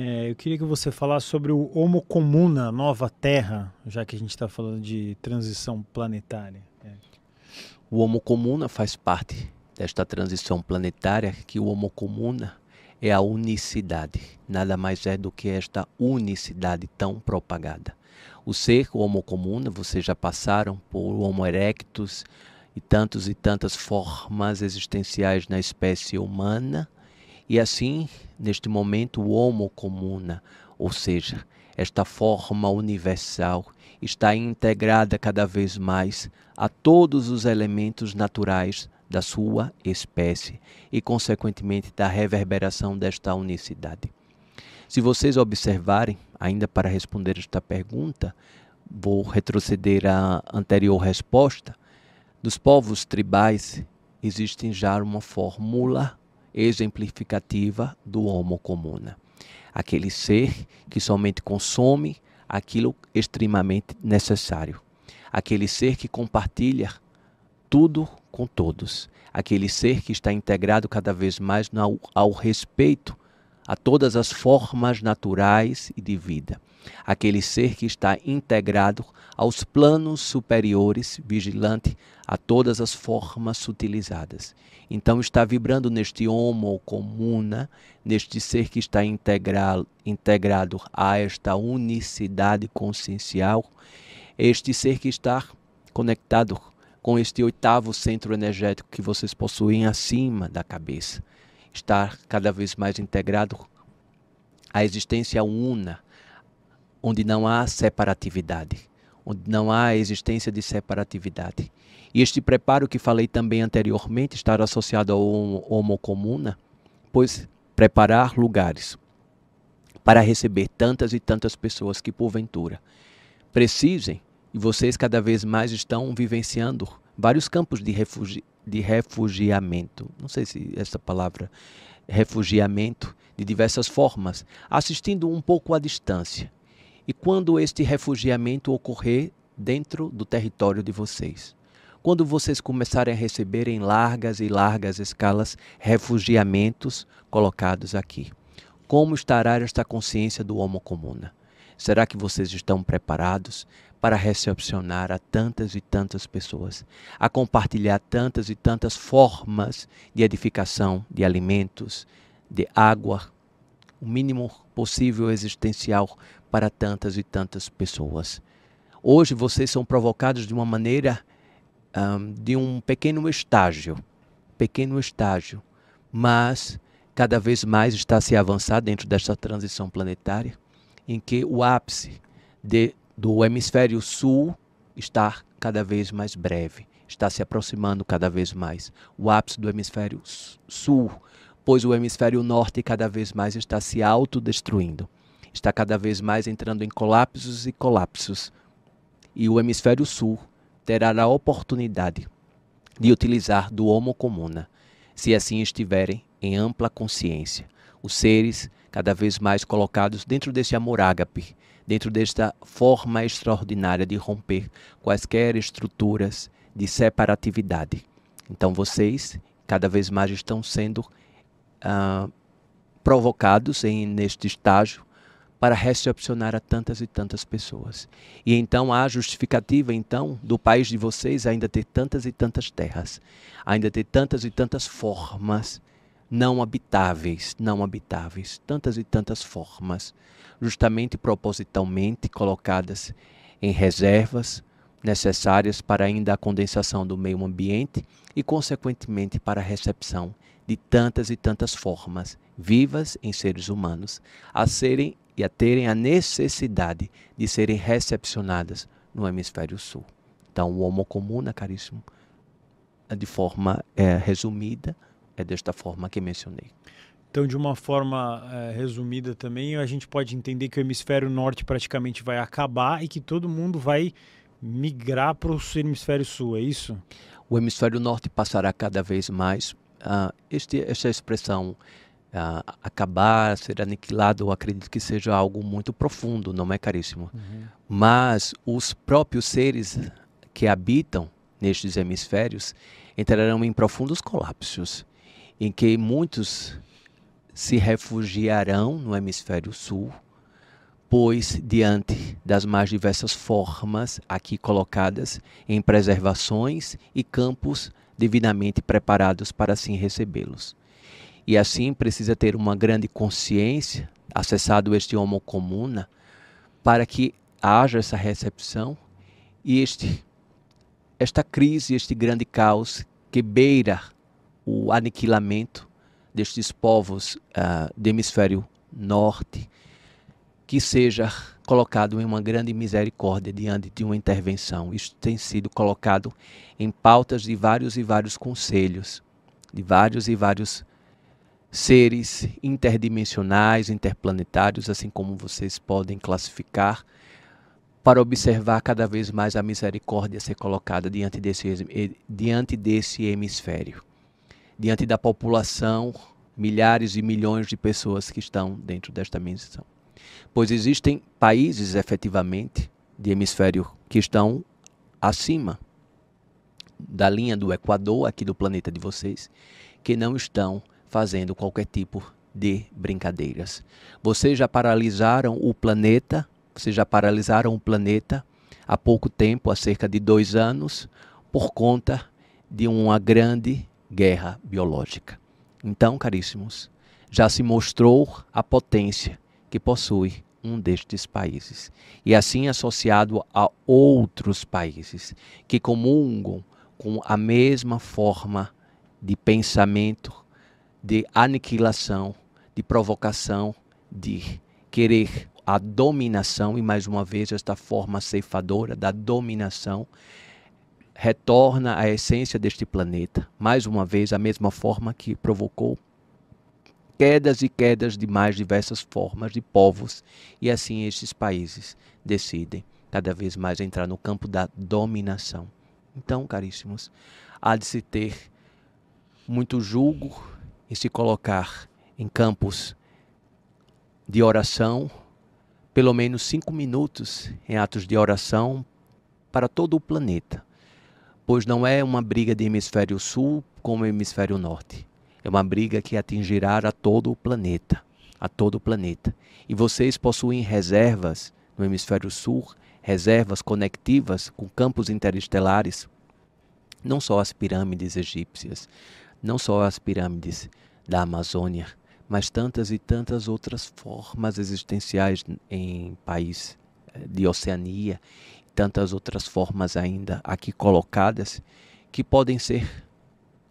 É, eu queria que você falasse sobre o Homo Comuna, Nova Terra, já que a gente está falando de transição planetária. É. O Homo Comuna faz parte desta transição planetária, que o Homo Comuna é a unicidade. Nada mais é do que esta unicidade tão propagada. O ser, o Homo Comuna, vocês já passaram por Homo erectus e tantos e tantas formas existenciais na espécie humana e assim, neste momento, o Homo comuna, ou seja, esta forma universal, está integrada cada vez mais a todos os elementos naturais da sua espécie e, consequentemente, da reverberação desta unicidade. Se vocês observarem, ainda para responder esta pergunta, vou retroceder à anterior resposta. Dos povos tribais existe já uma fórmula exemplificativa do Homo comuna. Aquele ser que somente consome aquilo extremamente necessário. Aquele ser que compartilha tudo com todos. Aquele ser que está integrado cada vez mais ao, ao respeito a todas as formas naturais e de vida. Aquele ser que está integrado aos planos superiores, vigilante a todas as formas sutilizadas. Então está vibrando neste homo comuna, neste ser que está integral, integrado a esta unicidade consciencial, este ser que está conectado com este oitavo centro energético que vocês possuem acima da cabeça. Está cada vez mais integrado à existência una, onde não há separatividade, onde não há existência de separatividade. E este preparo que falei também anteriormente estar associado ao homo comuna, pois preparar lugares para receber tantas e tantas pessoas que porventura precisem, e vocês cada vez mais estão vivenciando vários campos de, refugi de refugiamento. Não sei se essa palavra refugiamento de diversas formas, assistindo um pouco à distância. E quando este refugiamento ocorrer dentro do território de vocês, quando vocês começarem a receber em largas e largas escalas refugiamentos colocados aqui. Como estará esta consciência do Homo Comuna? Será que vocês estão preparados para recepcionar a tantas e tantas pessoas, a compartilhar tantas e tantas formas de edificação, de alimentos, de água, o mínimo possível existencial para tantas e tantas pessoas? Hoje vocês são provocados de uma maneira um, de um pequeno estágio, pequeno estágio, mas cada vez mais está se avançar dentro desta transição planetária, em que o ápice de, do hemisfério sul está cada vez mais breve, está se aproximando cada vez mais. O ápice do hemisfério sul, pois o hemisfério norte cada vez mais está se autodestruindo, está cada vez mais entrando em colapsos e colapsos. E o hemisfério sul terá a oportunidade de utilizar do homo comuna, se assim estiverem em ampla consciência. Os seres cada vez mais colocados dentro desse amor ágape, dentro desta forma extraordinária de romper quaisquer estruturas de separatividade. Então vocês cada vez mais estão sendo uh, provocados em, neste estágio para recepcionar a tantas e tantas pessoas. E então há justificativa então do país de vocês ainda ter tantas e tantas terras, ainda ter tantas e tantas formas não habitáveis, não habitáveis, tantas e tantas formas, justamente propositalmente colocadas em reservas necessárias para ainda a condensação do meio ambiente e consequentemente para a recepção de tantas e tantas formas vivas em seres humanos a serem e a terem a necessidade de serem recepcionadas no hemisfério sul. Então, o Homo comuna, caríssimo, de forma é, resumida, é desta forma que mencionei. Então, de uma forma é, resumida também, a gente pode entender que o hemisfério norte praticamente vai acabar e que todo mundo vai migrar para o hemisfério sul, é isso? O hemisfério norte passará cada vez mais. Uh, este, esta expressão uh, acabar, ser aniquilado, eu acredito que seja algo muito profundo, não é caríssimo. Uhum. Mas os próprios seres que habitam nestes hemisférios entrarão em profundos colapsos, em que muitos se refugiarão no hemisfério sul, pois, diante das mais diversas formas aqui colocadas em preservações e campos devidamente preparados para assim recebê-los. E assim precisa ter uma grande consciência, acessado este homo comuna, para que haja essa recepção e este esta crise, este grande caos que beira o aniquilamento destes povos uh, do hemisfério norte, que seja colocado em uma grande misericórdia diante de uma intervenção. Isto tem sido colocado em pautas de vários e vários conselhos, de vários e vários seres interdimensionais, interplanetários, assim como vocês podem classificar, para observar cada vez mais a misericórdia ser colocada diante desse, diante desse hemisfério, diante da população, milhares e milhões de pessoas que estão dentro desta missão. Pois existem países, efetivamente, de hemisfério que estão acima da linha do Equador, aqui do planeta de vocês, que não estão fazendo qualquer tipo de brincadeiras. Vocês já paralisaram o planeta, vocês já paralisaram o planeta há pouco tempo, há cerca de dois anos, por conta de uma grande guerra biológica. Então, caríssimos, já se mostrou a potência que possui um destes países, e assim associado a outros países que comungam com a mesma forma de pensamento de aniquilação, de provocação, de querer a dominação, e mais uma vez esta forma ceifadora da dominação retorna à essência deste planeta, mais uma vez a mesma forma que provocou quedas e quedas de mais diversas formas de povos, e assim estes países decidem cada vez mais entrar no campo da dominação. Então, caríssimos, há de se ter muito julgo e se colocar em campos de oração, pelo menos cinco minutos em atos de oração para todo o planeta, pois não é uma briga de hemisfério sul com o hemisfério norte. É uma briga que atingirá a todo o planeta, a todo o planeta. E vocês possuem reservas no hemisfério sul, reservas conectivas com campos interestelares, não só as pirâmides egípcias, não só as pirâmides da Amazônia, mas tantas e tantas outras formas existenciais em país eh, de Oceania, tantas outras formas ainda aqui colocadas que podem ser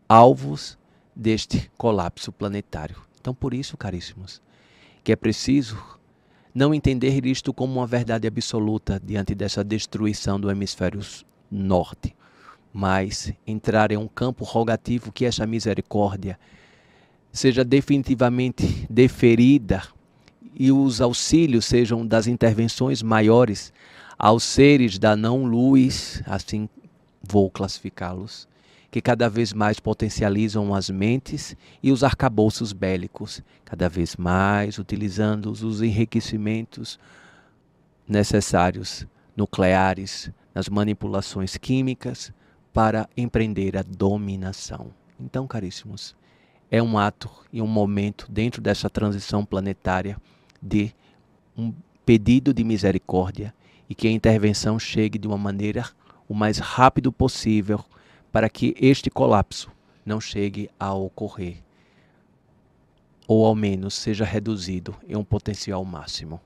alvos deste colapso planetário. Então, por isso, caríssimos, que é preciso não entender isto como uma verdade absoluta diante dessa destruição do hemisfério norte, mas entrar em um campo rogativo que essa misericórdia seja definitivamente deferida e os auxílios sejam das intervenções maiores aos seres da não-luz, assim vou classificá-los, que cada vez mais potencializam as mentes e os arcabouços bélicos, cada vez mais utilizando os enriquecimentos necessários nucleares nas manipulações químicas para empreender a dominação. Então, caríssimos, é um ato e um momento dentro dessa transição planetária de um pedido de misericórdia e que a intervenção chegue de uma maneira o mais rápido possível para que este colapso não chegue a ocorrer ou ao menos seja reduzido em um potencial máximo.